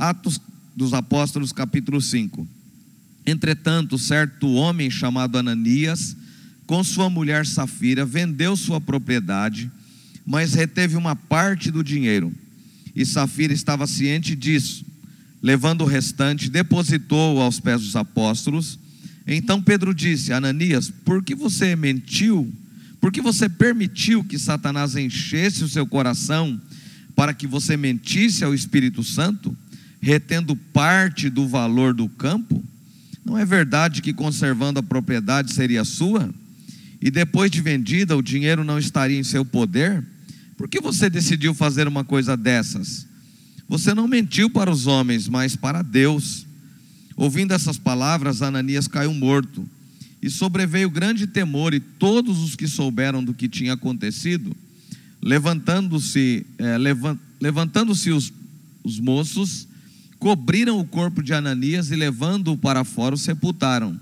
Atos dos Apóstolos, capítulo 5. Entretanto, certo homem chamado Ananias, com sua mulher Safira, vendeu sua propriedade, mas reteve uma parte do dinheiro. E Safira estava ciente disso. Levando o restante, depositou aos pés dos apóstolos. Então Pedro disse: Ananias, por que você mentiu? Por que você permitiu que Satanás enchesse o seu coração para que você mentisse ao Espírito Santo, retendo parte do valor do campo? Não é verdade que conservando a propriedade seria sua? E depois de vendida, o dinheiro não estaria em seu poder? Por que você decidiu fazer uma coisa dessas? Você não mentiu para os homens, mas para Deus. Ouvindo essas palavras, Ananias caiu morto. E sobreveio grande temor, e todos os que souberam do que tinha acontecido, levantando-se levant, levantando-se os, os moços, cobriram o corpo de Ananias e, levando-o para fora, o sepultaram.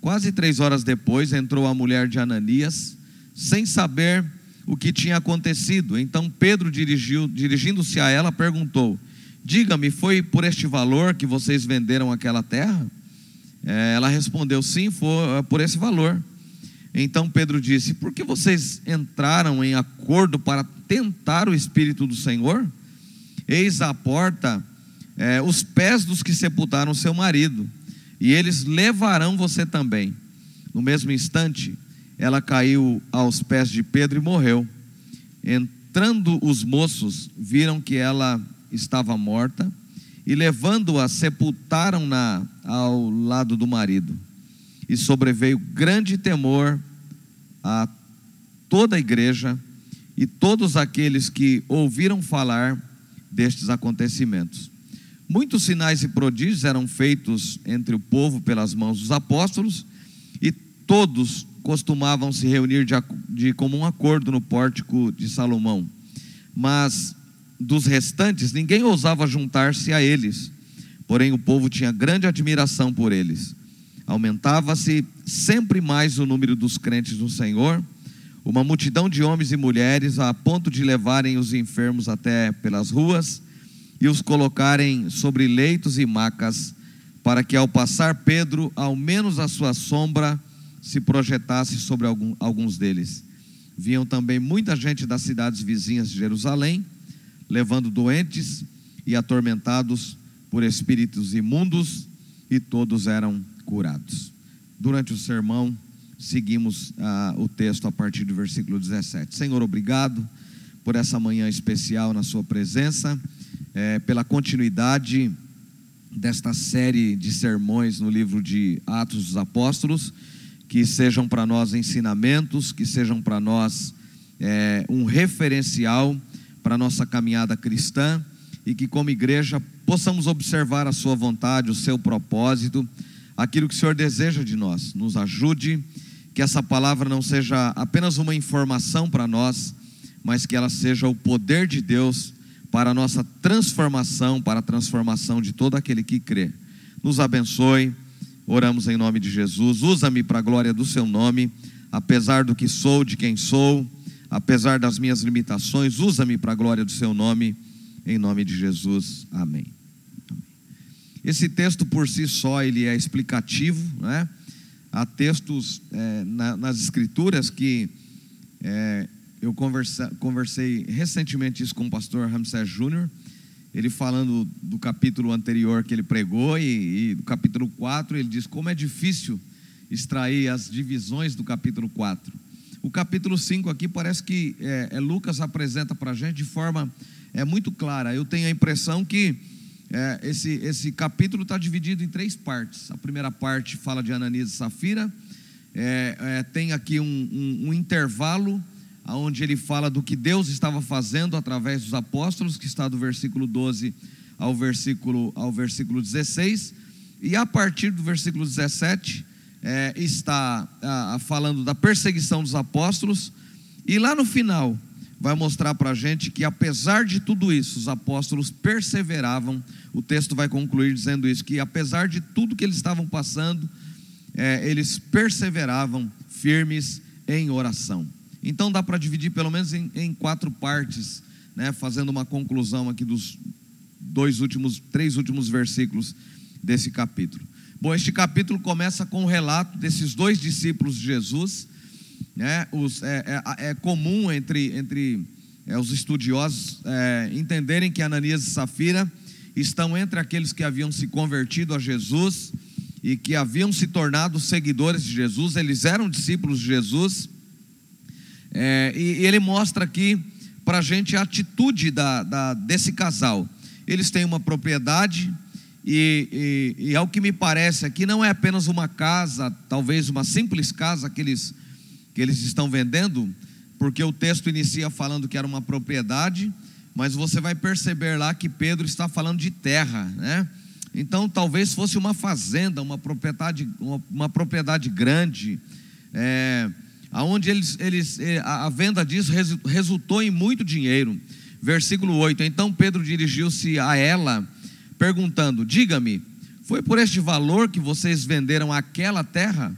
Quase três horas depois, entrou a mulher de Ananias, sem saber o que tinha acontecido. Então Pedro, dirigindo-se a ela, perguntou: Diga-me, foi por este valor que vocês venderam aquela terra? É, ela respondeu: Sim, foi por esse valor. Então Pedro disse: Por que vocês entraram em acordo para tentar o Espírito do Senhor? Eis à porta é, os pés dos que sepultaram seu marido, e eles levarão você também. No mesmo instante, ela caiu aos pés de Pedro e morreu. Entrando os moços, viram que ela estava morta, e levando-a, sepultaram-na ao lado do marido. E sobreveio grande temor a toda a igreja e todos aqueles que ouviram falar destes acontecimentos. Muitos sinais e prodígios eram feitos entre o povo pelas mãos dos apóstolos, e todos costumavam se reunir de, de comum acordo no pórtico de Salomão. Mas dos restantes, ninguém ousava juntar-se a eles, porém o povo tinha grande admiração por eles. Aumentava-se sempre mais o número dos crentes no Senhor, uma multidão de homens e mulheres, a ponto de levarem os enfermos até pelas ruas e os colocarem sobre leitos e macas, para que ao passar Pedro, ao menos a sua sombra se projetasse sobre algum, alguns deles. Viam também muita gente das cidades vizinhas de Jerusalém, levando doentes e atormentados por espíritos imundos, e todos eram curados. Durante o sermão, seguimos ah, o texto a partir do versículo 17. Senhor, obrigado por essa manhã especial na Sua presença é, pela continuidade desta série de sermões no livro de Atos dos Apóstolos, que sejam para nós ensinamentos, que sejam para nós é, um referencial para a nossa caminhada cristã e que, como igreja, possamos observar a Sua vontade, o seu propósito, aquilo que o Senhor deseja de nós. Nos ajude, que essa palavra não seja apenas uma informação para nós, mas que ela seja o poder de Deus para a nossa transformação, para a transformação de todo aquele que crê. Nos abençoe, oramos em nome de Jesus. Usa-me para a glória do seu nome, apesar do que sou, de quem sou, apesar das minhas limitações, usa-me para a glória do seu nome, em nome de Jesus. Amém. Esse texto por si só ele é explicativo, né? Há textos é, na, nas escrituras que é, eu conversa, conversei recentemente isso com o pastor Ramsés Júnior, ele falando do capítulo anterior que ele pregou, e, e do capítulo 4, ele diz como é difícil extrair as divisões do capítulo 4. O capítulo 5 aqui parece que é, é Lucas apresenta para a gente de forma é, muito clara. Eu tenho a impressão que é, esse, esse capítulo está dividido em três partes. A primeira parte fala de Ananias e Safira, é, é, tem aqui um, um, um intervalo onde ele fala do que Deus estava fazendo através dos apóstolos, que está do versículo 12 ao versículo, ao versículo 16, e a partir do versículo 17 é, está falando da perseguição dos apóstolos, e lá no final vai mostrar para a gente que apesar de tudo isso, os apóstolos perseveravam, o texto vai concluir dizendo isso, que apesar de tudo que eles estavam passando, é, eles perseveravam firmes em oração. Então dá para dividir pelo menos em, em quatro partes, né, fazendo uma conclusão aqui dos, dois últimos, três últimos versículos desse capítulo. Bom, este capítulo começa com o relato desses dois discípulos de Jesus. Né? Os, é, é, é comum entre, entre é, os estudiosos é, entenderem que Ananias e Safira estão entre aqueles que haviam se convertido a Jesus e que haviam se tornado seguidores de Jesus, eles eram discípulos de Jesus. É, e, e ele mostra aqui para a gente a atitude da, da, desse casal. Eles têm uma propriedade, e, e, e, ao que me parece aqui, não é apenas uma casa, talvez uma simples casa que eles, que eles estão vendendo, porque o texto inicia falando que era uma propriedade, mas você vai perceber lá que Pedro está falando de terra, né? Então talvez fosse uma fazenda, uma propriedade, uma, uma propriedade grande, é, aonde eles, eles, é, a venda disso resultou em muito dinheiro. Versículo 8: Então Pedro dirigiu-se a ela, perguntando: Diga-me, foi por este valor que vocês venderam aquela terra?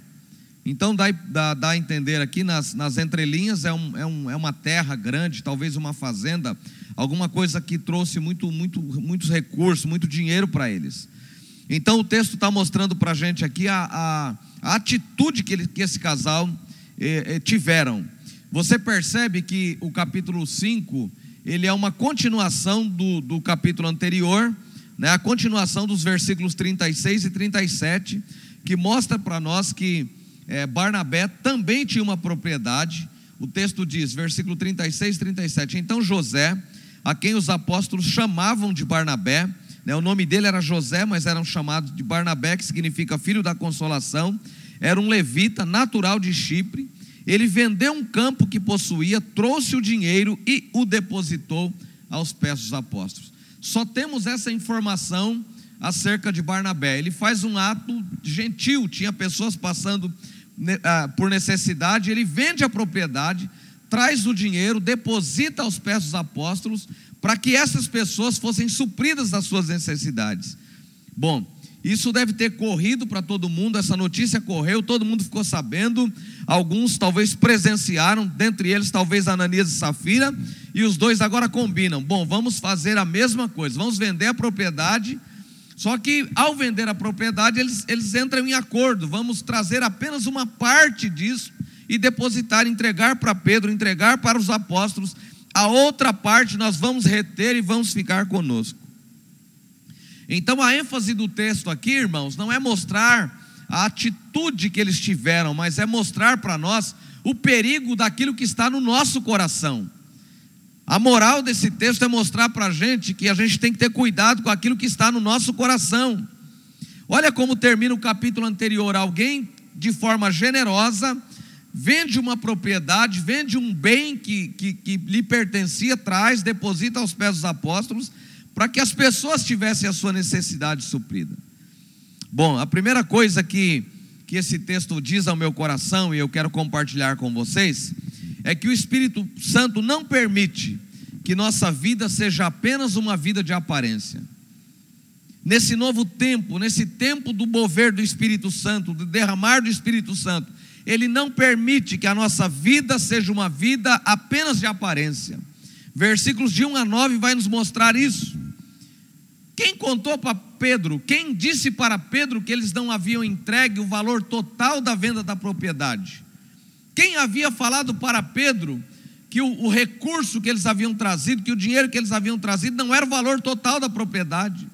Então dá, dá, dá a entender aqui nas, nas entrelinhas, é, um, é, um, é uma terra grande, talvez uma fazenda, alguma coisa que trouxe muito, muito, muitos recursos, muito dinheiro para eles. Então o texto está mostrando para a gente aqui a, a, a atitude que, ele, que esse casal eh, eh, tiveram. Você percebe que o capítulo 5, ele é uma continuação do, do capítulo anterior, né, a continuação dos versículos 36 e 37, que mostra para nós que eh, Barnabé também tinha uma propriedade. O texto diz, versículo 36 e 37, então José a quem os apóstolos chamavam de Barnabé. Né? O nome dele era José, mas eram chamados de Barnabé, que significa filho da consolação. Era um levita natural de Chipre. Ele vendeu um campo que possuía, trouxe o dinheiro e o depositou aos pés dos apóstolos. Só temos essa informação acerca de Barnabé. Ele faz um ato gentil, tinha pessoas passando né, ah, por necessidade, ele vende a propriedade, traz o dinheiro, deposita aos pés dos apóstolos, para que essas pessoas fossem supridas das suas necessidades. Bom, isso deve ter corrido para todo mundo, essa notícia correu, todo mundo ficou sabendo, alguns talvez presenciaram, dentre eles talvez Ananias e Safira, e os dois agora combinam: bom, vamos fazer a mesma coisa, vamos vender a propriedade, só que ao vender a propriedade, eles, eles entram em acordo, vamos trazer apenas uma parte disso e depositar, entregar para Pedro, entregar para os apóstolos. A outra parte nós vamos reter e vamos ficar conosco. Então a ênfase do texto aqui, irmãos, não é mostrar a atitude que eles tiveram, mas é mostrar para nós o perigo daquilo que está no nosso coração. A moral desse texto é mostrar para a gente que a gente tem que ter cuidado com aquilo que está no nosso coração. Olha como termina o capítulo anterior: alguém de forma generosa vende uma propriedade, vende um bem que, que, que lhe pertencia, traz, deposita aos pés dos apóstolos, para que as pessoas tivessem a sua necessidade suprida. Bom, a primeira coisa que, que esse texto diz ao meu coração, e eu quero compartilhar com vocês, é que o Espírito Santo não permite que nossa vida seja apenas uma vida de aparência. Nesse novo tempo, nesse tempo do mover do Espírito Santo, do derramar do Espírito Santo, ele não permite que a nossa vida seja uma vida apenas de aparência. Versículos de 1 a 9 vai nos mostrar isso. Quem contou para Pedro, quem disse para Pedro que eles não haviam entregue o valor total da venda da propriedade? Quem havia falado para Pedro que o, o recurso que eles haviam trazido, que o dinheiro que eles haviam trazido não era o valor total da propriedade?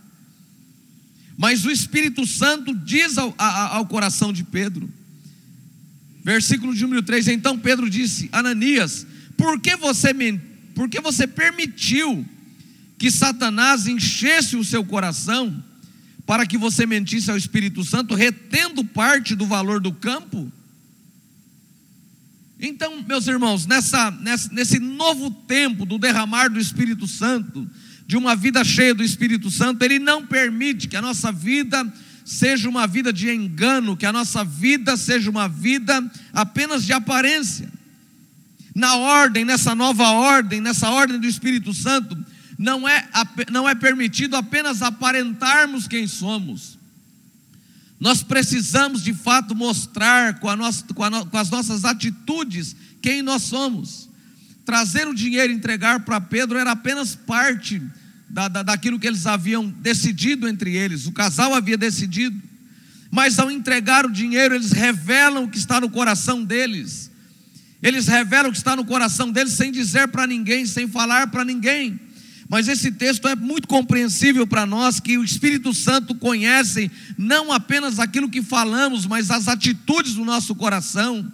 Mas o Espírito Santo diz ao, ao coração de Pedro: Versículo de número 3: Então Pedro disse: Ananias, por que você, por que você permitiu que Satanás enchesse o seu coração para que você mentisse ao Espírito Santo, retendo parte do valor do campo? Então, meus irmãos, nessa, nessa, nesse novo tempo do derramar do Espírito Santo, de uma vida cheia do Espírito Santo, Ele não permite que a nossa vida seja uma vida de engano, que a nossa vida seja uma vida apenas de aparência. Na ordem, nessa nova ordem, nessa ordem do Espírito Santo, não é, não é permitido apenas aparentarmos quem somos. Nós precisamos de fato mostrar com, nossa, com, no, com as nossas atitudes quem nós somos. Trazer o dinheiro e entregar para Pedro era apenas parte da, da, daquilo que eles haviam decidido entre eles. O casal havia decidido. Mas ao entregar o dinheiro, eles revelam o que está no coração deles. Eles revelam o que está no coração deles sem dizer para ninguém, sem falar para ninguém. Mas esse texto é muito compreensível para nós que o Espírito Santo conhece não apenas aquilo que falamos, mas as atitudes do nosso coração.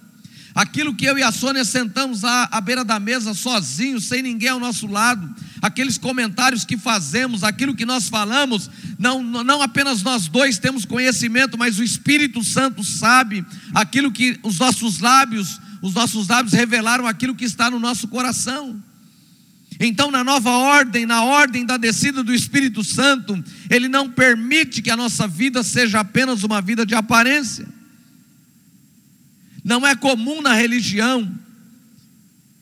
Aquilo que eu e a Sônia sentamos à, à beira da mesa sozinhos, sem ninguém ao nosso lado, aqueles comentários que fazemos, aquilo que nós falamos, não, não apenas nós dois temos conhecimento, mas o Espírito Santo sabe aquilo que os nossos lábios, os nossos lábios revelaram aquilo que está no nosso coração. Então, na nova ordem, na ordem da descida do Espírito Santo, Ele não permite que a nossa vida seja apenas uma vida de aparência. Não é comum na religião,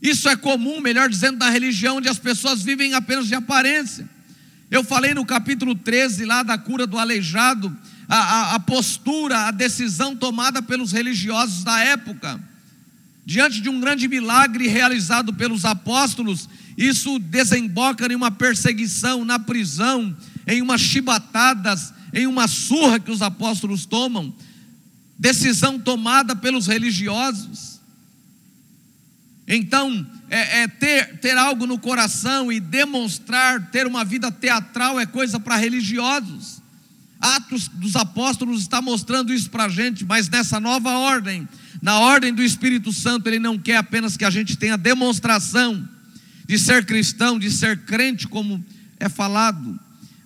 isso é comum, melhor dizendo, na religião onde as pessoas vivem apenas de aparência. Eu falei no capítulo 13 lá da cura do aleijado, a, a, a postura, a decisão tomada pelos religiosos da época, diante de um grande milagre realizado pelos apóstolos, isso desemboca em uma perseguição, na prisão, em umas chibatadas, em uma surra que os apóstolos tomam, decisão tomada pelos religiosos. Então, é, é ter, ter algo no coração e demonstrar, ter uma vida teatral é coisa para religiosos. Atos dos Apóstolos está mostrando isso para a gente, mas nessa nova ordem, na ordem do Espírito Santo, ele não quer apenas que a gente tenha demonstração de ser cristão, de ser crente, como é falado,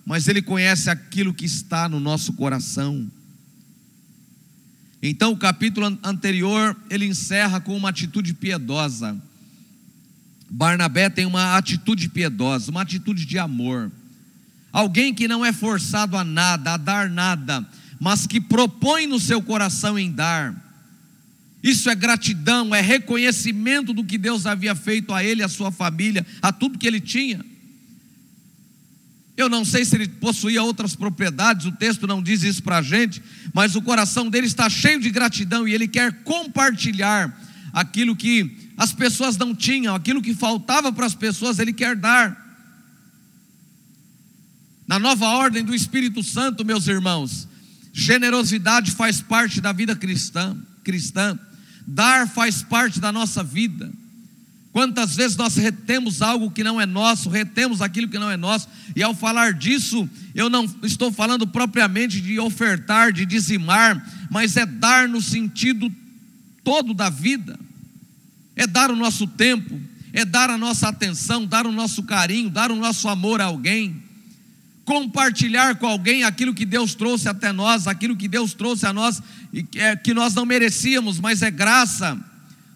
mas ele conhece aquilo que está no nosso coração. Então, o capítulo anterior, ele encerra com uma atitude piedosa. Barnabé tem uma atitude piedosa, uma atitude de amor. Alguém que não é forçado a nada, a dar nada, mas que propõe no seu coração em dar isso é gratidão, é reconhecimento do que Deus havia feito a ele, a sua família, a tudo que ele tinha. Eu não sei se ele possuía outras propriedades, o texto não diz isso para a gente, mas o coração dele está cheio de gratidão e ele quer compartilhar aquilo que as pessoas não tinham, aquilo que faltava para as pessoas, ele quer dar. Na nova ordem do Espírito Santo, meus irmãos, generosidade faz parte da vida cristã. cristã. Dar faz parte da nossa vida. Quantas vezes nós retemos algo que não é nosso, retemos aquilo que não é nosso, e ao falar disso, eu não estou falando propriamente de ofertar, de dizimar, mas é dar no sentido todo da vida, é dar o nosso tempo, é dar a nossa atenção, dar o nosso carinho, dar o nosso amor a alguém compartilhar com alguém aquilo que Deus trouxe até nós, aquilo que Deus trouxe a nós e é, que nós não merecíamos, mas é graça.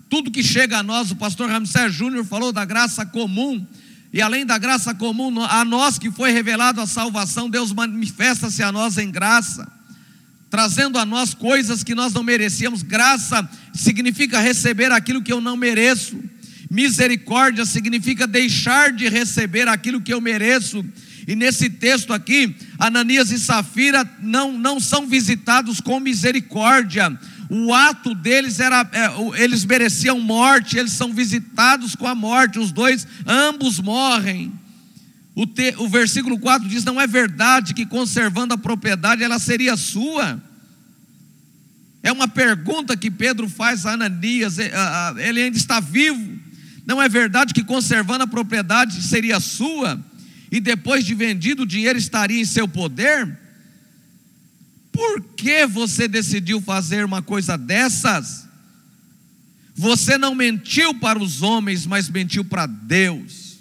Tudo que chega a nós, o pastor Ramsés Júnior falou da graça comum, e além da graça comum, a nós que foi revelado a salvação, Deus manifesta-se a nós em graça, trazendo a nós coisas que nós não merecíamos. Graça significa receber aquilo que eu não mereço. Misericórdia significa deixar de receber aquilo que eu mereço e nesse texto aqui, Ananias e Safira não, não são visitados com misericórdia. O ato deles era, é, eles mereciam morte, eles são visitados com a morte. Os dois, ambos morrem. O, te, o versículo 4 diz: Não é verdade que conservando a propriedade ela seria sua. É uma pergunta que Pedro faz a Ananias, é, ele ainda está vivo. Não é verdade que conservando a propriedade seria sua? E depois de vendido o dinheiro estaria em seu poder? Por que você decidiu fazer uma coisa dessas? Você não mentiu para os homens, mas mentiu para Deus.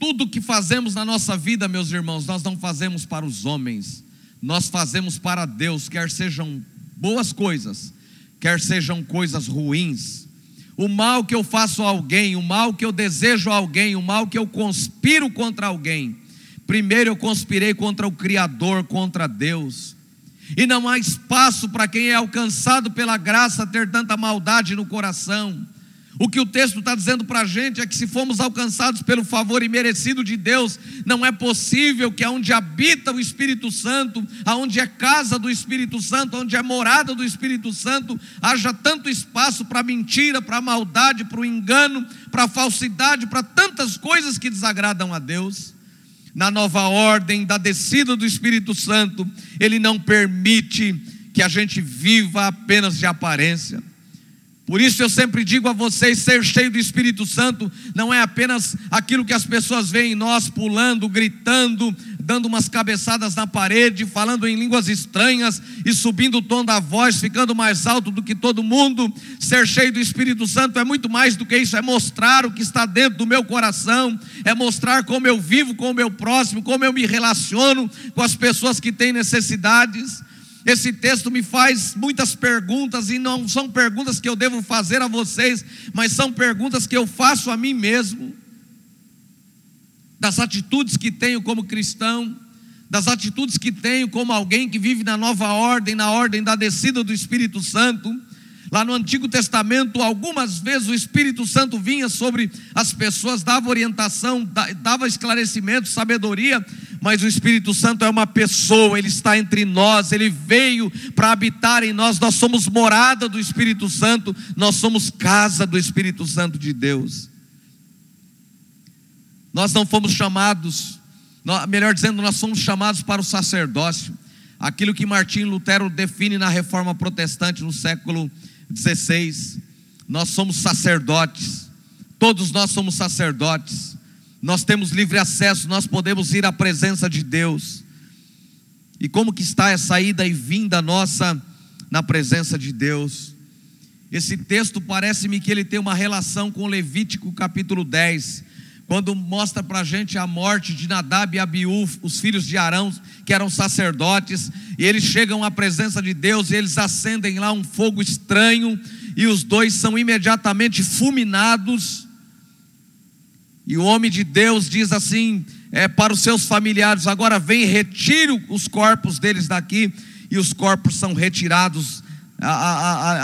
Tudo que fazemos na nossa vida, meus irmãos, nós não fazemos para os homens, nós fazemos para Deus, quer sejam boas coisas, quer sejam coisas ruins o mal que eu faço a alguém, o mal que eu desejo a alguém, o mal que eu conspiro contra alguém. Primeiro eu conspirei contra o Criador, contra Deus. E não há espaço para quem é alcançado pela graça ter tanta maldade no coração. O que o texto está dizendo para a gente é que se fomos alcançados pelo favor imerecido de Deus, não é possível que aonde habita o Espírito Santo, aonde é casa do Espírito Santo, onde é morada do Espírito Santo, haja tanto espaço para mentira, para maldade, para o engano, para a falsidade, para tantas coisas que desagradam a Deus. Na nova ordem da descida do Espírito Santo, Ele não permite que a gente viva apenas de aparência. Por isso eu sempre digo a vocês: ser cheio do Espírito Santo não é apenas aquilo que as pessoas veem em nós pulando, gritando, dando umas cabeçadas na parede, falando em línguas estranhas e subindo o tom da voz, ficando mais alto do que todo mundo. Ser cheio do Espírito Santo é muito mais do que isso, é mostrar o que está dentro do meu coração, é mostrar como eu vivo com o meu próximo, como eu me relaciono com as pessoas que têm necessidades. Esse texto me faz muitas perguntas e não são perguntas que eu devo fazer a vocês, mas são perguntas que eu faço a mim mesmo. Das atitudes que tenho como cristão, das atitudes que tenho como alguém que vive na nova ordem, na ordem da descida do Espírito Santo. Lá no Antigo Testamento, algumas vezes o Espírito Santo vinha sobre as pessoas, dava orientação, dava esclarecimento, sabedoria, mas o Espírito Santo é uma pessoa, ele está entre nós, ele veio para habitar em nós, nós somos morada do Espírito Santo, nós somos casa do Espírito Santo de Deus. Nós não fomos chamados, melhor dizendo, nós somos chamados para o sacerdócio, aquilo que Martim Lutero define na reforma protestante no século XVI. Nós somos sacerdotes, todos nós somos sacerdotes nós temos livre acesso, nós podemos ir à presença de Deus. E como que está essa ida e vinda nossa na presença de Deus? Esse texto parece-me que ele tem uma relação com Levítico capítulo 10, quando mostra para a gente a morte de Nadab e Abiú, os filhos de Arão, que eram sacerdotes, e eles chegam à presença de Deus e eles acendem lá um fogo estranho, e os dois são imediatamente fulminados. E o homem de Deus diz assim é, para os seus familiares: agora vem, retire os corpos deles daqui, e os corpos são retirados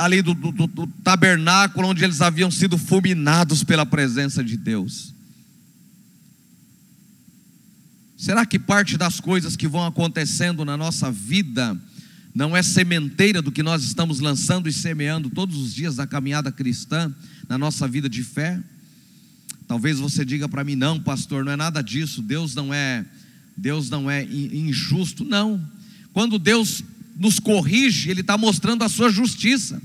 ali do, do, do tabernáculo onde eles haviam sido fulminados pela presença de Deus. Será que parte das coisas que vão acontecendo na nossa vida não é sementeira do que nós estamos lançando e semeando todos os dias da caminhada cristã, na nossa vida de fé? Talvez você diga para mim, não, pastor, não é nada disso. Deus não é, Deus não é injusto. Não. Quando Deus nos corrige, Ele está mostrando a sua justiça.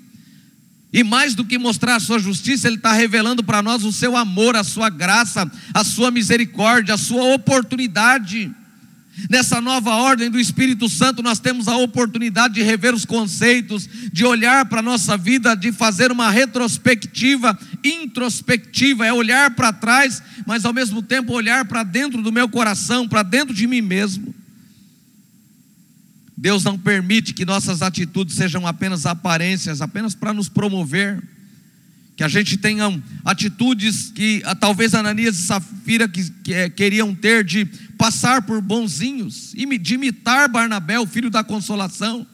E mais do que mostrar a sua justiça, Ele está revelando para nós o seu amor, a sua graça, a sua misericórdia, a sua oportunidade. Nessa nova ordem do Espírito Santo, nós temos a oportunidade de rever os conceitos, de olhar para a nossa vida, de fazer uma retrospectiva, introspectiva, é olhar para trás, mas ao mesmo tempo olhar para dentro do meu coração, para dentro de mim mesmo. Deus não permite que nossas atitudes sejam apenas aparências, apenas para nos promover. Que a gente tenha atitudes que ah, talvez Ananias e Safira que, que, é, queriam ter de passar por bonzinhos, de imitar Barnabé, o filho da consolação.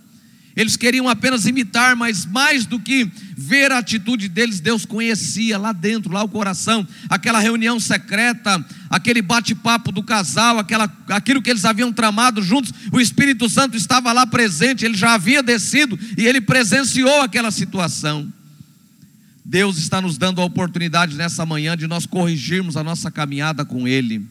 Eles queriam apenas imitar, mas mais do que ver a atitude deles, Deus conhecia lá dentro, lá o coração, aquela reunião secreta, aquele bate-papo do casal, aquela, aquilo que eles haviam tramado juntos, o Espírito Santo estava lá presente, ele já havia descido e ele presenciou aquela situação. Deus está nos dando a oportunidade nessa manhã de nós corrigirmos a nossa caminhada com Ele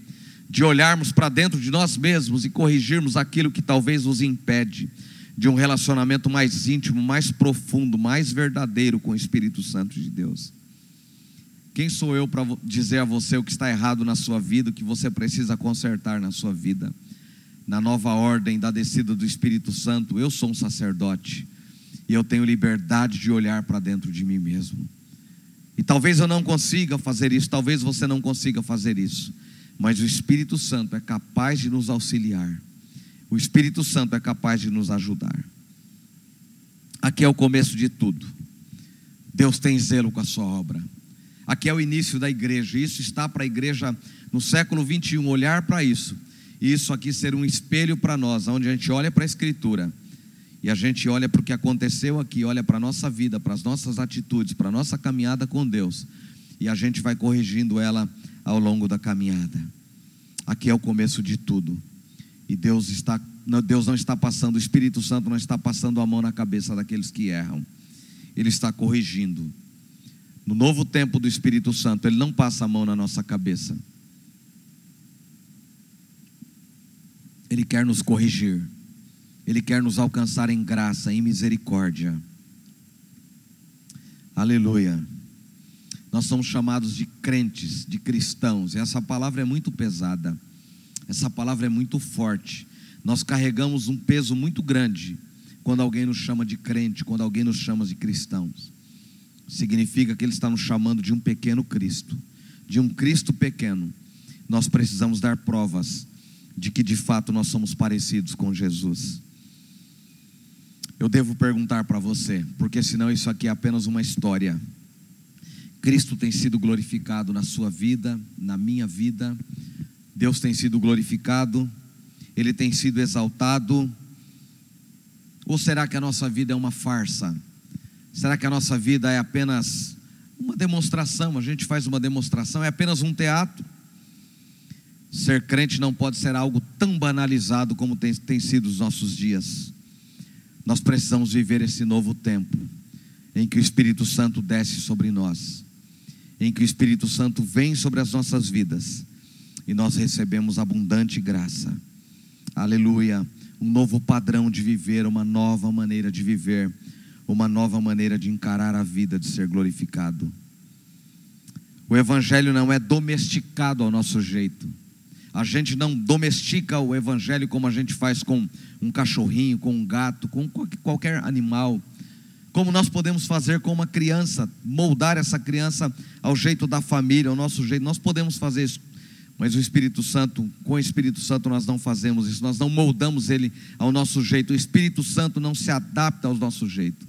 de olharmos para dentro de nós mesmos e corrigirmos aquilo que talvez nos impede de um relacionamento mais íntimo, mais profundo, mais verdadeiro com o Espírito Santo de Deus. Quem sou eu para dizer a você o que está errado na sua vida, o que você precisa consertar na sua vida? Na nova ordem da descida do Espírito Santo, eu sou um sacerdote e eu tenho liberdade de olhar para dentro de mim mesmo. E talvez eu não consiga fazer isso, talvez você não consiga fazer isso mas o Espírito Santo é capaz de nos auxiliar. O Espírito Santo é capaz de nos ajudar. Aqui é o começo de tudo. Deus tem zelo com a sua obra. Aqui é o início da igreja. Isso está para a igreja no século 21 olhar para isso. E isso aqui ser um espelho para nós, onde a gente olha para a Escritura e a gente olha para o que aconteceu aqui, olha para a nossa vida, para as nossas atitudes, para a nossa caminhada com Deus e a gente vai corrigindo ela ao longo da caminhada. Aqui é o começo de tudo. E Deus está Deus não está passando, o Espírito Santo não está passando a mão na cabeça daqueles que erram. Ele está corrigindo. No novo tempo do Espírito Santo, ele não passa a mão na nossa cabeça. Ele quer nos corrigir. Ele quer nos alcançar em graça, em misericórdia. Aleluia. Nós somos chamados de crentes, de cristãos, e essa palavra é muito pesada, essa palavra é muito forte. Nós carregamos um peso muito grande quando alguém nos chama de crente, quando alguém nos chama de cristãos. Significa que ele está nos chamando de um pequeno Cristo, de um Cristo pequeno. Nós precisamos dar provas de que de fato nós somos parecidos com Jesus. Eu devo perguntar para você, porque senão isso aqui é apenas uma história. Cristo tem sido glorificado na sua vida, na minha vida. Deus tem sido glorificado, Ele tem sido exaltado. Ou será que a nossa vida é uma farsa? Será que a nossa vida é apenas uma demonstração? A gente faz uma demonstração, é apenas um teatro? Ser crente não pode ser algo tão banalizado como tem, tem sido os nossos dias. Nós precisamos viver esse novo tempo, em que o Espírito Santo desce sobre nós, em que o Espírito Santo vem sobre as nossas vidas e nós recebemos abundante graça. Aleluia. Um novo padrão de viver, uma nova maneira de viver, uma nova maneira de encarar a vida, de ser glorificado. O Evangelho não é domesticado ao nosso jeito. A gente não domestica o evangelho como a gente faz com um cachorrinho, com um gato, com qualquer animal. Como nós podemos fazer com uma criança, moldar essa criança ao jeito da família, ao nosso jeito. Nós podemos fazer isso. Mas o Espírito Santo, com o Espírito Santo nós não fazemos isso, nós não moldamos ele ao nosso jeito. O Espírito Santo não se adapta ao nosso jeito.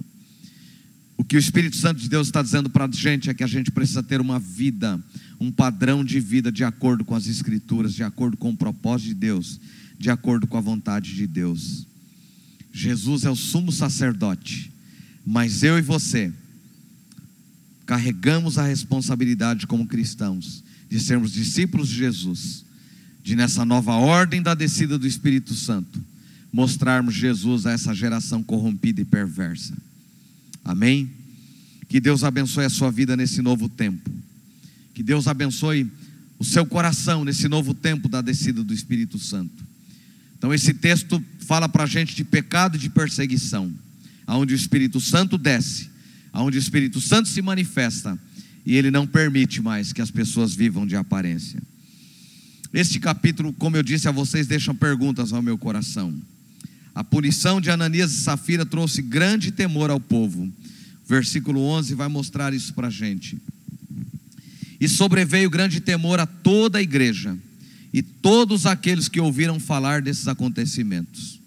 O que o Espírito Santo de Deus está dizendo para a gente é que a gente precisa ter uma vida, um padrão de vida de acordo com as Escrituras, de acordo com o propósito de Deus, de acordo com a vontade de Deus. Jesus é o sumo sacerdote, mas eu e você carregamos a responsabilidade como cristãos de sermos discípulos de Jesus, de nessa nova ordem da descida do Espírito Santo, mostrarmos Jesus a essa geração corrompida e perversa. Amém? Que Deus abençoe a sua vida nesse novo tempo. Que Deus abençoe o seu coração nesse novo tempo da descida do Espírito Santo. Então, esse texto fala para a gente de pecado e de perseguição, aonde o Espírito Santo desce, aonde o Espírito Santo se manifesta e ele não permite mais que as pessoas vivam de aparência. Este capítulo, como eu disse a vocês, deixa perguntas ao meu coração. A punição de Ananias e Safira trouxe grande temor ao povo. Versículo 11 vai mostrar isso para a gente. E sobreveio grande temor a toda a igreja e todos aqueles que ouviram falar desses acontecimentos.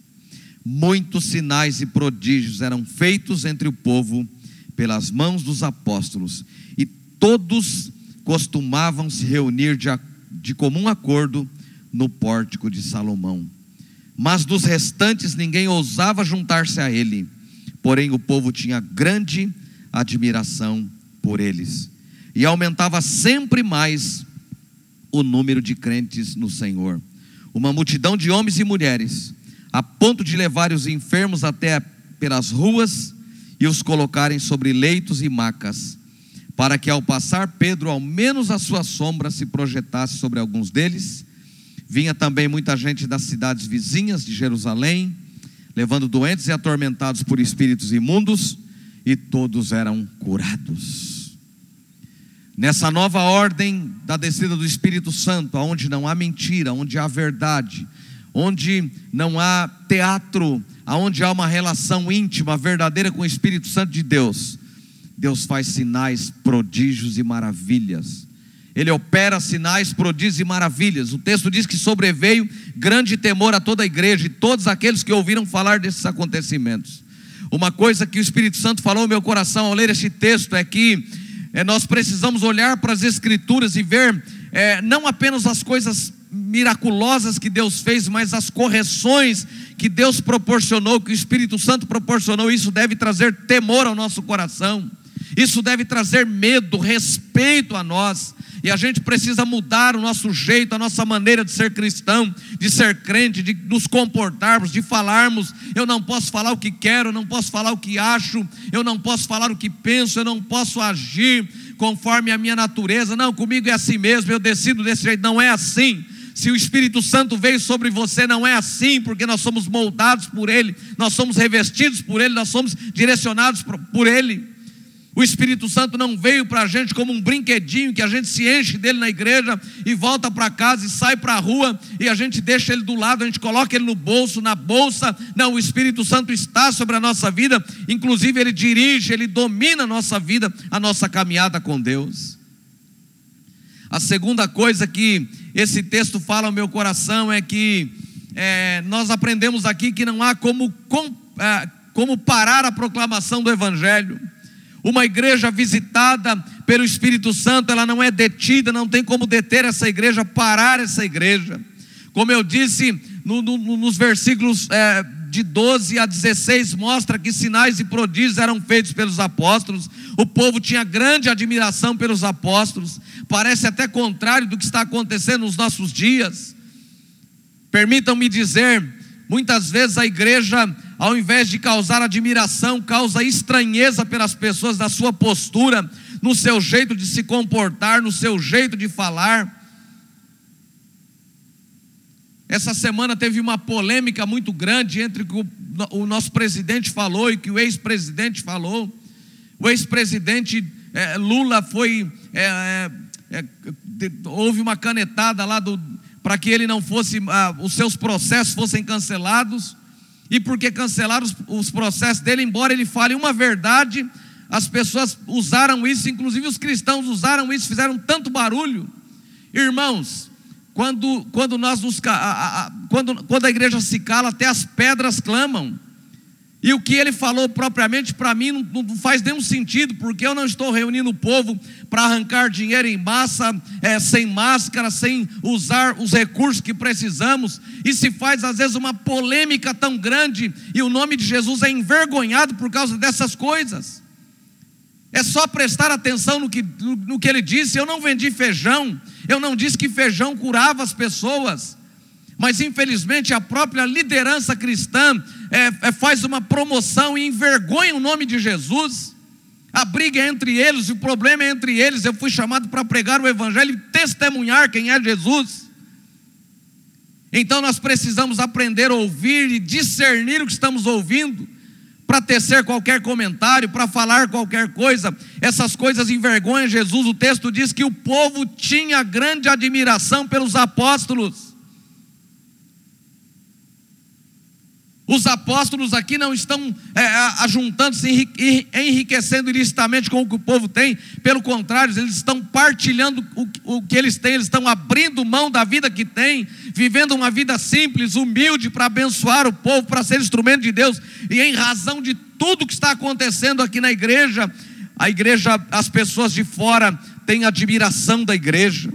Muitos sinais e prodígios eram feitos entre o povo pelas mãos dos apóstolos, e todos costumavam se reunir de, de comum acordo no pórtico de Salomão. Mas dos restantes ninguém ousava juntar-se a ele, porém o povo tinha grande admiração por eles, e aumentava sempre mais o número de crentes no Senhor. Uma multidão de homens e mulheres, a ponto de levar os enfermos até pelas ruas e os colocarem sobre leitos e macas, para que ao passar Pedro, ao menos a sua sombra se projetasse sobre alguns deles Vinha também muita gente das cidades vizinhas de Jerusalém, levando doentes e atormentados por espíritos imundos, e todos eram curados. Nessa nova ordem da descida do Espírito Santo, onde não há mentira, onde há verdade, onde não há teatro, aonde há uma relação íntima, verdadeira com o Espírito Santo de Deus, Deus faz sinais, prodígios e maravilhas ele opera sinais, prodígios e maravilhas. O texto diz que sobreveio grande temor a toda a igreja e todos aqueles que ouviram falar desses acontecimentos. Uma coisa que o Espírito Santo falou no meu coração ao ler este texto é que é, nós precisamos olhar para as Escrituras e ver é, não apenas as coisas miraculosas que Deus fez, mas as correções que Deus proporcionou, que o Espírito Santo proporcionou. Isso deve trazer temor ao nosso coração. Isso deve trazer medo, respeito a nós. E a gente precisa mudar o nosso jeito, a nossa maneira de ser cristão, de ser crente, de nos comportarmos, de falarmos. Eu não posso falar o que quero, eu não posso falar o que acho, eu não posso falar o que penso, eu não posso agir conforme a minha natureza. Não, comigo é assim mesmo, eu decido desse jeito. Não é assim. Se o Espírito Santo veio sobre você, não é assim, porque nós somos moldados por Ele, nós somos revestidos por Ele, nós somos direcionados por Ele. O Espírito Santo não veio para a gente como um brinquedinho que a gente se enche dele na igreja e volta para casa e sai para a rua e a gente deixa ele do lado, a gente coloca ele no bolso, na bolsa. Não, o Espírito Santo está sobre a nossa vida, inclusive ele dirige, ele domina a nossa vida, a nossa caminhada com Deus. A segunda coisa que esse texto fala ao meu coração é que é, nós aprendemos aqui que não há como, com, é, como parar a proclamação do Evangelho. Uma igreja visitada pelo Espírito Santo, ela não é detida, não tem como deter essa igreja, parar essa igreja. Como eu disse no, no, nos versículos é, de 12 a 16, mostra que sinais e prodígios eram feitos pelos apóstolos, o povo tinha grande admiração pelos apóstolos, parece até contrário do que está acontecendo nos nossos dias. Permitam-me dizer, muitas vezes a igreja ao invés de causar admiração, causa estranheza pelas pessoas na sua postura, no seu jeito de se comportar, no seu jeito de falar. Essa semana teve uma polêmica muito grande entre o que o nosso presidente falou e o que o ex-presidente falou. O ex-presidente é, Lula foi. É, é, houve uma canetada lá para que ele não fosse. Ah, os seus processos fossem cancelados e porque cancelaram os, os processos dele, embora ele fale uma verdade, as pessoas usaram isso, inclusive os cristãos usaram isso, fizeram tanto barulho. Irmãos, quando, quando, nós nos, a, a, quando, quando a igreja se cala, até as pedras clamam. E o que ele falou propriamente para mim não, não, faz nenhum sentido, porque eu não estou reunindo o povo para arrancar dinheiro em massa, é, sem máscara, sem usar os recursos que precisamos. E se faz às vezes uma polêmica tão grande e o nome de Jesus é envergonhado por causa dessas coisas. É só prestar atenção no que, no, no que ele disse. Eu não vendi feijão, eu não disse que feijão curava as pessoas. Mas infelizmente a própria liderança cristã é, é, faz uma promoção e envergonha o nome de Jesus. A briga é entre eles, o problema é entre eles. Eu fui chamado para pregar o Evangelho e testemunhar quem é Jesus. Então nós precisamos aprender a ouvir e discernir o que estamos ouvindo, para tecer qualquer comentário, para falar qualquer coisa. Essas coisas envergonham Jesus. O texto diz que o povo tinha grande admiração pelos apóstolos. Os apóstolos aqui não estão é, ajuntando-se, enriquecendo ilicitamente com o que o povo tem, pelo contrário, eles estão partilhando o, o que eles têm, eles estão abrindo mão da vida que têm, vivendo uma vida simples, humilde, para abençoar o povo, para ser instrumento de Deus, e em razão de tudo que está acontecendo aqui na igreja, a igreja, as pessoas de fora têm admiração da igreja.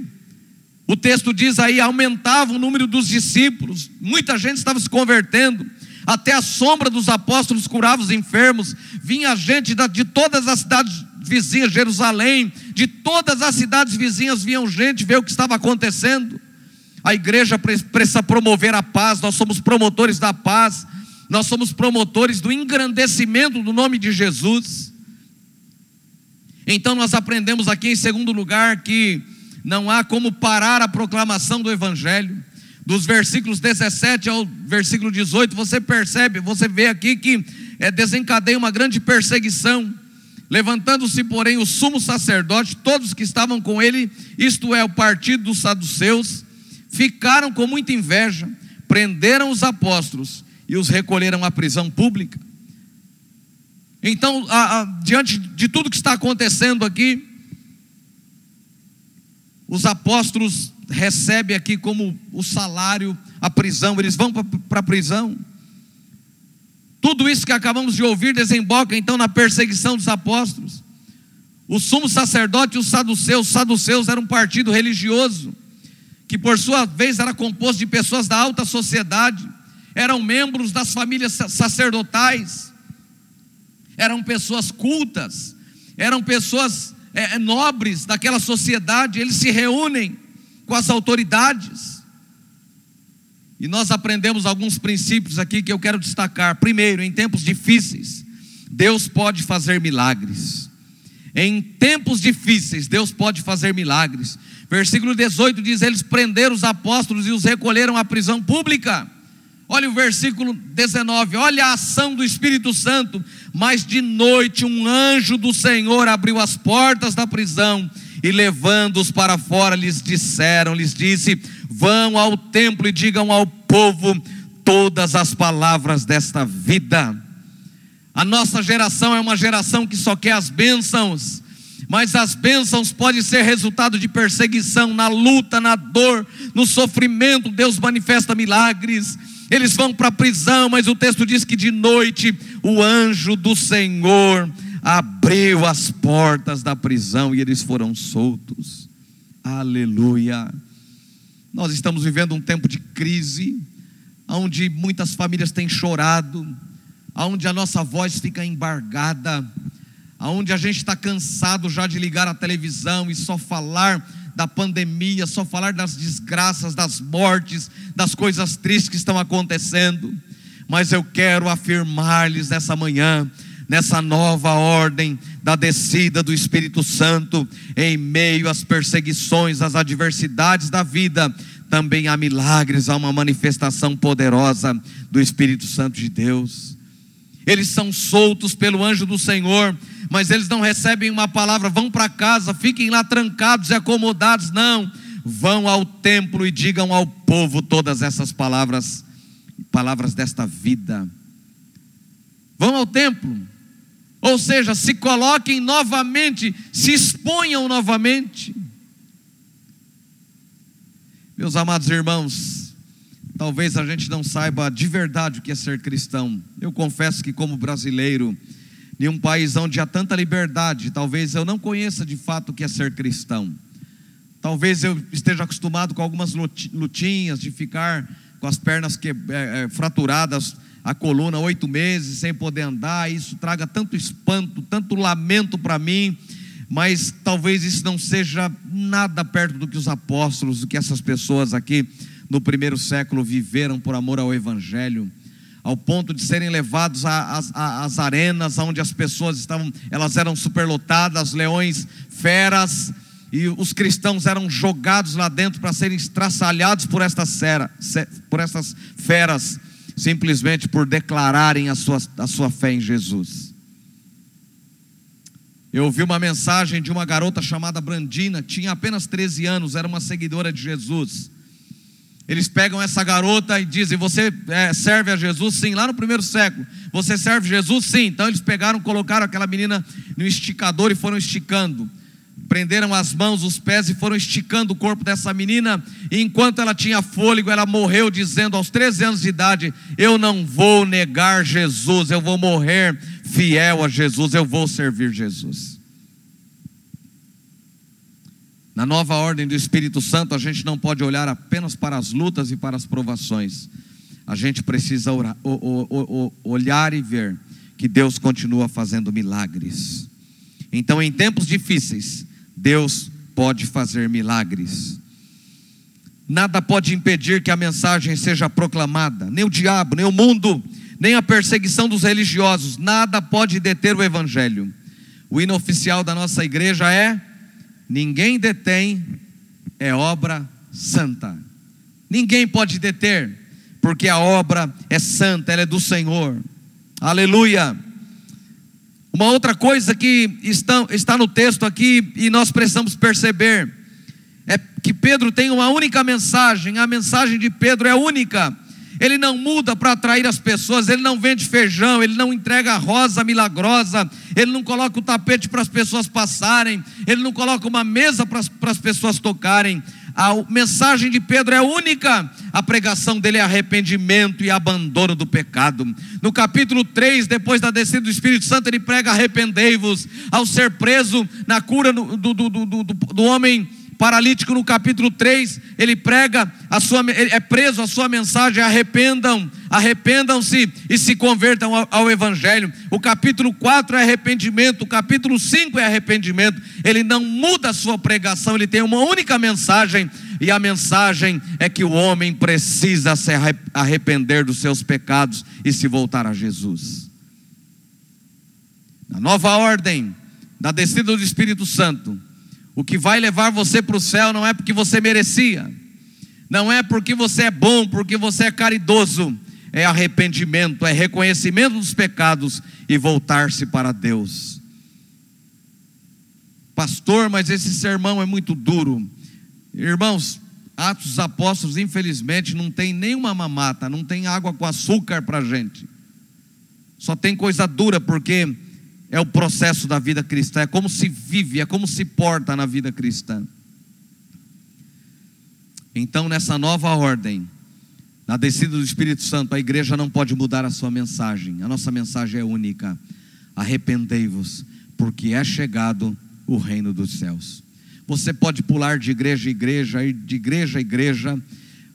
O texto diz aí: aumentava o número dos discípulos, muita gente estava se convertendo até a sombra dos apóstolos curava os enfermos, vinha gente de todas as cidades vizinhas, Jerusalém, de todas as cidades vizinhas vinham gente ver o que estava acontecendo. A igreja precisa promover a paz, nós somos promotores da paz, nós somos promotores do engrandecimento do nome de Jesus. Então nós aprendemos aqui em segundo lugar que não há como parar a proclamação do Evangelho dos versículos 17 ao versículo 18, você percebe, você vê aqui que é, desencadeia uma grande perseguição. Levantando-se, porém, o sumo sacerdote, todos que estavam com ele, isto é, o partido dos saduceus, ficaram com muita inveja, prenderam os apóstolos e os recolheram à prisão pública. Então, a, a, diante de tudo que está acontecendo aqui, os apóstolos recebe aqui como o salário a prisão, eles vão para a prisão. Tudo isso que acabamos de ouvir desemboca então na perseguição dos apóstolos. O sumo sacerdote e os saduceus, os saduceus eram um partido religioso, que por sua vez era composto de pessoas da alta sociedade, eram membros das famílias sacerdotais, eram pessoas cultas, eram pessoas é, nobres daquela sociedade, eles se reúnem com as autoridades. E nós aprendemos alguns princípios aqui que eu quero destacar. Primeiro, em tempos difíceis, Deus pode fazer milagres. Em tempos difíceis, Deus pode fazer milagres. Versículo 18 diz: Eles prenderam os apóstolos e os recolheram à prisão pública. Olha o versículo 19, olha a ação do Espírito Santo. Mas de noite um anjo do Senhor abriu as portas da prisão e levando-os para fora lhes disseram, lhes disse: Vão ao templo e digam ao povo todas as palavras desta vida. A nossa geração é uma geração que só quer as bênçãos, mas as bênçãos podem ser resultado de perseguição, na luta, na dor, no sofrimento. Deus manifesta milagres eles vão para a prisão, mas o texto diz que de noite o anjo do Senhor abriu as portas da prisão e eles foram soltos. Aleluia. Nós estamos vivendo um tempo de crise, onde muitas famílias têm chorado, onde a nossa voz fica embargada, onde a gente está cansado já de ligar a televisão e só falar da pandemia, só falar das desgraças, das mortes, das coisas tristes que estão acontecendo. Mas eu quero afirmar-lhes nessa manhã, nessa nova ordem da descida do Espírito Santo, em meio às perseguições, às adversidades da vida, também há milagres, há uma manifestação poderosa do Espírito Santo de Deus. Eles são soltos pelo anjo do Senhor mas eles não recebem uma palavra, vão para casa, fiquem lá trancados e acomodados, não. Vão ao templo e digam ao povo todas essas palavras, palavras desta vida. Vão ao templo, ou seja, se coloquem novamente, se exponham novamente. Meus amados irmãos, talvez a gente não saiba de verdade o que é ser cristão. Eu confesso que, como brasileiro, em um país onde há tanta liberdade, talvez eu não conheça de fato o que é ser cristão. Talvez eu esteja acostumado com algumas lutinhas de ficar com as pernas que, é, é, fraturadas, a coluna oito meses sem poder andar. Isso traga tanto espanto, tanto lamento para mim. Mas talvez isso não seja nada perto do que os apóstolos, do que essas pessoas aqui no primeiro século viveram por amor ao Evangelho ao ponto de serem levados às arenas onde as pessoas estavam, elas eram superlotadas, leões, feras, e os cristãos eram jogados lá dentro para serem estraçalhados por estas, por essas feras, simplesmente por declararem a sua, a sua fé em Jesus. Eu ouvi uma mensagem de uma garota chamada Brandina, tinha apenas 13 anos, era uma seguidora de Jesus. Eles pegam essa garota e dizem: Você é, serve a Jesus? Sim, lá no primeiro século. Você serve Jesus? Sim. Então eles pegaram, colocaram aquela menina no esticador e foram esticando. Prenderam as mãos, os pés e foram esticando o corpo dessa menina. E enquanto ela tinha fôlego, ela morreu, dizendo aos 13 anos de idade: Eu não vou negar Jesus, eu vou morrer fiel a Jesus, eu vou servir Jesus. Na nova ordem do Espírito Santo, a gente não pode olhar apenas para as lutas e para as provações. A gente precisa orar, olhar e ver que Deus continua fazendo milagres. Então, em tempos difíceis, Deus pode fazer milagres. Nada pode impedir que a mensagem seja proclamada, nem o diabo, nem o mundo, nem a perseguição dos religiosos, nada pode deter o evangelho. O hino oficial da nossa igreja é ninguém detém, é obra santa. Ninguém pode deter, porque a obra é santa, ela é do Senhor. Aleluia. Uma outra coisa que está, está no texto aqui e nós precisamos perceber é que Pedro tem uma única mensagem, a mensagem de Pedro é única ele não muda para atrair as pessoas, ele não vende feijão, ele não entrega rosa milagrosa, ele não coloca o tapete para as pessoas passarem, ele não coloca uma mesa para as pessoas tocarem. A mensagem de Pedro é única, a pregação dele é arrependimento e abandono do pecado. No capítulo 3, depois da descida do Espírito Santo, ele prega: arrependei-vos. Ao ser preso na cura do, do, do, do, do homem paralítico no capítulo 3, ele prega a sua é preso a sua mensagem, arrependam, arrependam-se e se convertam ao, ao, evangelho. O capítulo 4 é arrependimento, o capítulo 5 é arrependimento. Ele não muda a sua pregação, ele tem uma única mensagem, e a mensagem é que o homem precisa se arrepender dos seus pecados e se voltar a Jesus. Na nova ordem, da descida do Espírito Santo, o que vai levar você para o céu não é porque você merecia, não é porque você é bom, porque você é caridoso, é arrependimento, é reconhecimento dos pecados e voltar-se para Deus. Pastor, mas esse sermão é muito duro. Irmãos, Atos dos Apóstolos, infelizmente, não tem nenhuma mamata, não tem água com açúcar para a gente. Só tem coisa dura, porque é o processo da vida cristã, é como se vive, é como se porta na vida cristã. Então, nessa nova ordem, na descida do Espírito Santo, a igreja não pode mudar a sua mensagem, a nossa mensagem é única: arrependei-vos, porque é chegado o reino dos céus. Você pode pular de igreja em igreja, ir de igreja a igreja,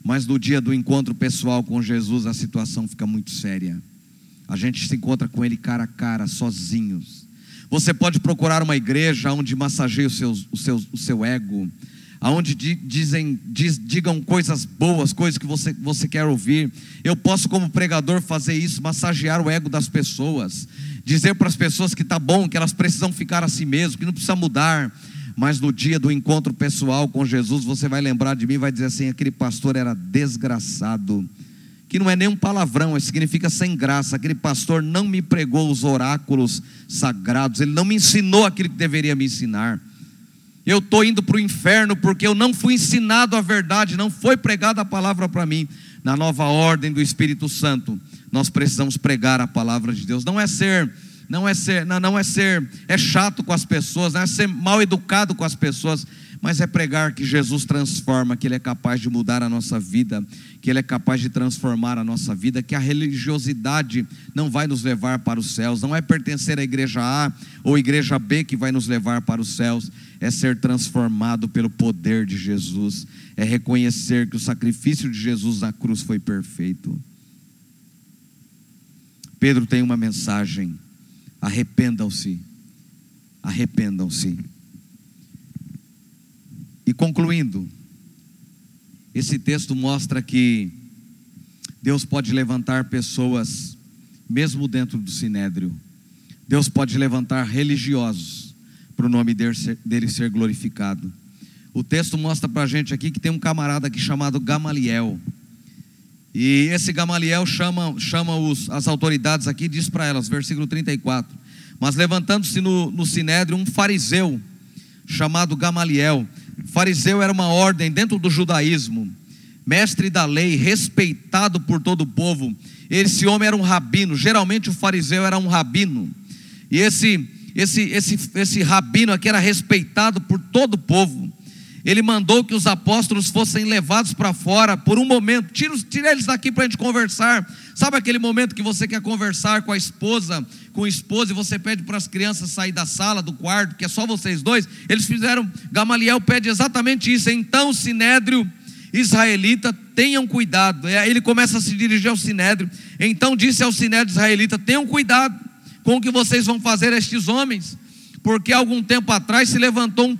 mas no dia do encontro pessoal com Jesus a situação fica muito séria. A gente se encontra com Ele cara a cara, sozinhos. Você pode procurar uma igreja onde massageie o seu, o seu, o seu ego, aonde dizem, diz, digam coisas boas, coisas que você, você quer ouvir. Eu posso, como pregador, fazer isso, massagear o ego das pessoas, dizer para as pessoas que está bom, que elas precisam ficar a si mesmas, que não precisa mudar. Mas no dia do encontro pessoal com Jesus, você vai lembrar de mim e vai dizer assim: aquele pastor era desgraçado que não é nem um palavrão, significa sem graça. Aquele pastor não me pregou os oráculos sagrados, ele não me ensinou aquilo que deveria me ensinar. Eu estou indo para o inferno porque eu não fui ensinado a verdade, não foi pregada a palavra para mim. Na nova ordem do Espírito Santo, nós precisamos pregar a palavra de Deus. Não é ser, não é ser, não, não é ser, é chato com as pessoas, não é ser mal educado com as pessoas, mas é pregar que Jesus transforma, que Ele é capaz de mudar a nossa vida, que Ele é capaz de transformar a nossa vida, que a religiosidade não vai nos levar para os céus, não é pertencer à igreja A ou igreja B que vai nos levar para os céus, é ser transformado pelo poder de Jesus, é reconhecer que o sacrifício de Jesus na cruz foi perfeito. Pedro tem uma mensagem: arrependam-se, arrependam-se. E concluindo, esse texto mostra que Deus pode levantar pessoas, mesmo dentro do sinédrio. Deus pode levantar religiosos para o nome dele ser glorificado. O texto mostra para a gente aqui que tem um camarada aqui chamado Gamaliel. E esse Gamaliel chama, chama os, as autoridades aqui, diz para elas, versículo 34. Mas levantando-se no, no sinédrio um fariseu chamado Gamaliel, Fariseu era uma ordem dentro do judaísmo, mestre da lei, respeitado por todo o povo. Esse homem era um rabino, geralmente o fariseu era um rabino. E esse esse esse esse rabino aqui era respeitado por todo o povo. Ele mandou que os apóstolos fossem levados para fora por um momento. Tira, tira eles daqui para a gente conversar. Sabe aquele momento que você quer conversar com a esposa, com o esposo, e você pede para as crianças sair da sala, do quarto, que é só vocês dois? Eles fizeram, Gamaliel pede exatamente isso. Então, Sinédrio israelita, tenham cuidado. Aí ele começa a se dirigir ao Sinédrio. Então disse ao Sinédrio israelita: tenham cuidado com o que vocês vão fazer a estes homens porque algum tempo atrás se levantou um,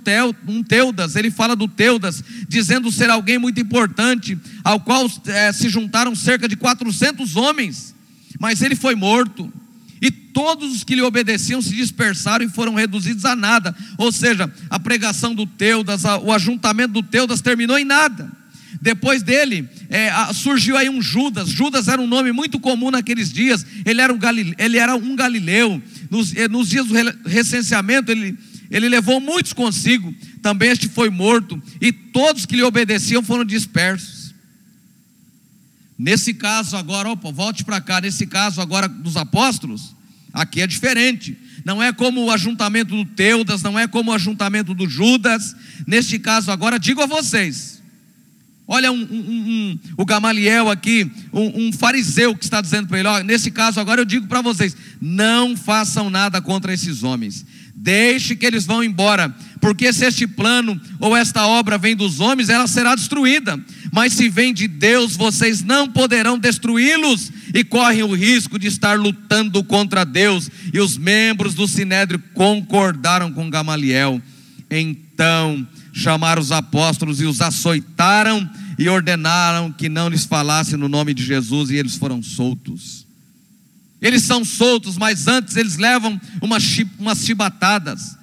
um Teudas, ele fala do Teudas, dizendo ser alguém muito importante, ao qual é, se juntaram cerca de 400 homens, mas ele foi morto, e todos os que lhe obedeciam se dispersaram e foram reduzidos a nada, ou seja, a pregação do Teudas, o ajuntamento do Teudas terminou em nada. Depois dele, é, surgiu aí um Judas. Judas era um nome muito comum naqueles dias. Ele era um, galile, ele era um galileu. Nos, eh, nos dias do recenseamento, ele, ele levou muitos consigo. Também este foi morto. E todos que lhe obedeciam foram dispersos. Nesse caso agora, opa, volte para cá. Nesse caso agora dos apóstolos, aqui é diferente. Não é como o ajuntamento do Teudas, não é como o ajuntamento do Judas. Neste caso agora, digo a vocês Olha um, um, um, o Gamaliel aqui, um, fariseu que está dizendo para ele: nesse caso agora eu digo para vocês: não façam nada contra esses homens, deixe que eles vão embora, porque se este plano ou esta obra vem dos homens, ela será destruída. Mas se vem de Deus, vocês não poderão destruí-los e correm o risco de estar lutando contra Deus. E os membros do sinédrio concordaram com Gamaliel. Então chamaram os apóstolos e os açoitaram e ordenaram que não lhes falassem no nome de Jesus, e eles foram soltos. Eles são soltos, mas antes eles levam umas, umas chibatadas.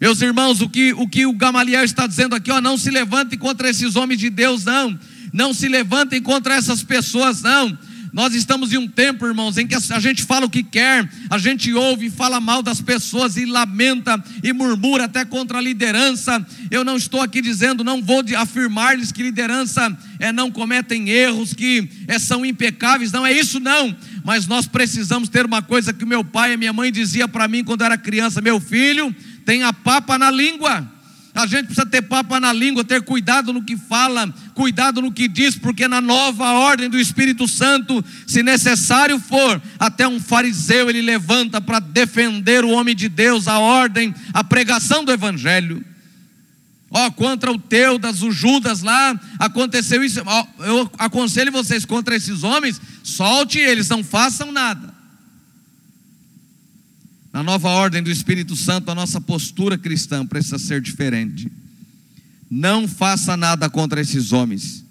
Meus irmãos, o que, o que o Gamaliel está dizendo aqui, ó, não se levantem contra esses homens de Deus, não. Não se levantem contra essas pessoas, não. Nós estamos em um tempo, irmãos, em que a gente fala o que quer, a gente ouve e fala mal das pessoas e lamenta e murmura até contra a liderança. Eu não estou aqui dizendo, não vou afirmar-lhes que liderança é, não cometem erros, que é, são impecáveis, não é isso não. Mas nós precisamos ter uma coisa que meu pai e minha mãe dizia para mim quando era criança, meu filho, tenha papa na língua. A gente precisa ter papa na língua, ter cuidado no que fala, cuidado no que diz, porque na nova ordem do Espírito Santo, se necessário for, até um fariseu ele levanta para defender o homem de Deus, a ordem, a pregação do Evangelho. Ó, oh, contra o Teudas, o Judas lá, aconteceu isso. Oh, eu aconselho vocês contra esses homens, solte eles, não façam nada. Na nova ordem do Espírito Santo, a nossa postura cristã precisa ser diferente. Não faça nada contra esses homens.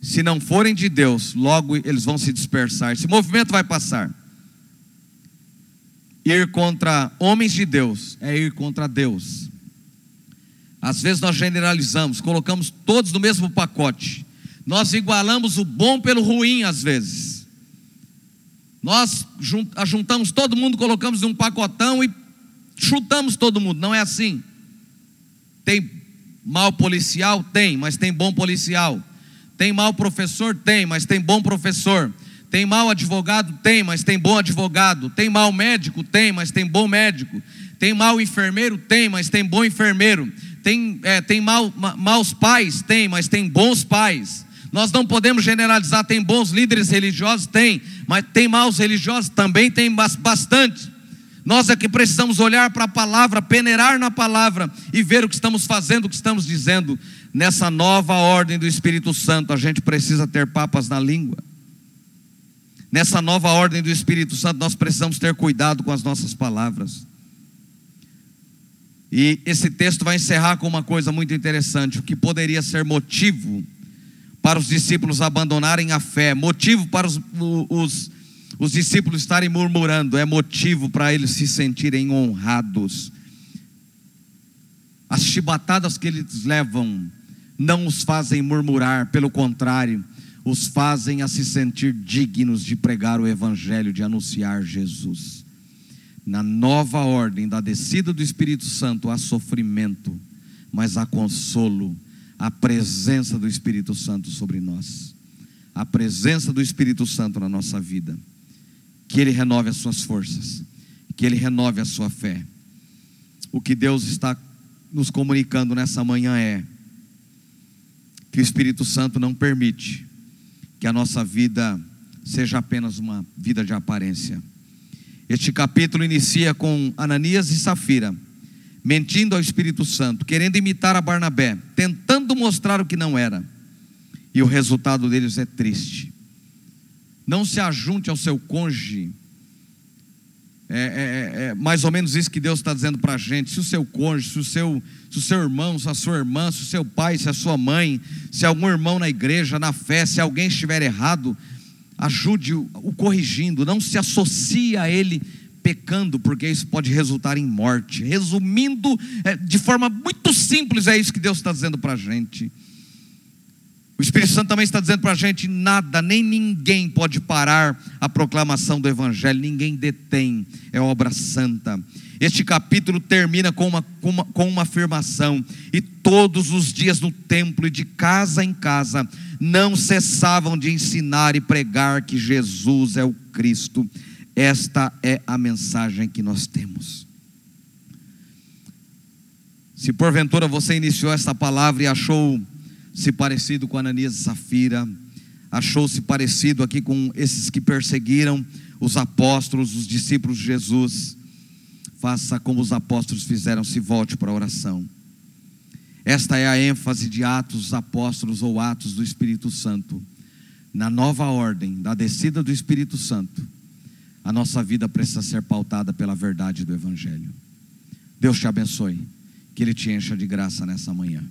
Se não forem de Deus, logo eles vão se dispersar. Esse movimento vai passar. Ir contra homens de Deus é ir contra Deus. Às vezes nós generalizamos, colocamos todos no mesmo pacote. Nós igualamos o bom pelo ruim, às vezes. Nós juntamos todo mundo, colocamos em um pacotão e chutamos todo mundo. Não é assim. Tem mal policial? Tem, mas tem bom policial. Tem mal professor? Tem, mas tem bom professor. Tem mal advogado? Tem, mas tem bom advogado. Tem mal médico? Tem, mas tem bom médico. Tem mal enfermeiro? Tem, mas tem bom enfermeiro. Tem, é, tem mal, maus pais? Tem, mas tem bons pais. Nós não podemos generalizar, tem bons líderes religiosos? Tem, mas tem maus religiosos? Também tem bastante. Nós é que precisamos olhar para a palavra, peneirar na palavra e ver o que estamos fazendo, o que estamos dizendo. Nessa nova ordem do Espírito Santo, a gente precisa ter papas na língua. Nessa nova ordem do Espírito Santo, nós precisamos ter cuidado com as nossas palavras. E esse texto vai encerrar com uma coisa muito interessante, o que poderia ser motivo para os discípulos abandonarem a fé, motivo para os, os, os discípulos estarem murmurando, é motivo para eles se sentirem honrados. As chibatadas que eles levam não os fazem murmurar, pelo contrário, os fazem a se sentir dignos de pregar o Evangelho, de anunciar Jesus. Na nova ordem da descida do Espírito Santo há sofrimento, mas há consolo a presença do Espírito Santo sobre nós, a presença do Espírito Santo na nossa vida, que Ele renove as suas forças, que Ele renove a sua fé. O que Deus está nos comunicando nessa manhã é que o Espírito Santo não permite que a nossa vida seja apenas uma vida de aparência. Este capítulo inicia com Ananias e Safira mentindo ao Espírito Santo, querendo imitar a Barnabé, tentando mostrar o que não era. E o resultado deles é triste. Não se ajunte ao seu cônjuge. É, é, é, é mais ou menos isso que Deus está dizendo para a gente. Se o seu cônjuge, se o seu, se o seu irmão, se a sua irmã, se o seu pai, se a sua mãe, se algum irmão na igreja, na fé, se alguém estiver errado, ajude-o o corrigindo, não se associe a ele pecando, porque isso pode resultar em morte. Resumindo, é, de forma muito simples, é isso que Deus está dizendo para a gente. O Espírito Santo também está dizendo para a gente: nada, nem ninguém pode parar a proclamação do Evangelho, ninguém detém, é obra santa. Este capítulo termina com uma, com uma, com uma afirmação: e todos os dias no templo e de casa em casa não cessavam de ensinar e pregar que Jesus é o Cristo esta é a mensagem que nós temos. Se porventura você iniciou esta palavra e achou-se parecido com Ananias e Safira, achou-se parecido aqui com esses que perseguiram os apóstolos, os discípulos de Jesus, faça como os apóstolos fizeram, se volte para a oração. Esta é a ênfase de Atos dos Apóstolos ou Atos do Espírito Santo. Na nova ordem da descida do Espírito Santo, a nossa vida precisa ser pautada pela verdade do Evangelho. Deus te abençoe, que Ele te encha de graça nessa manhã.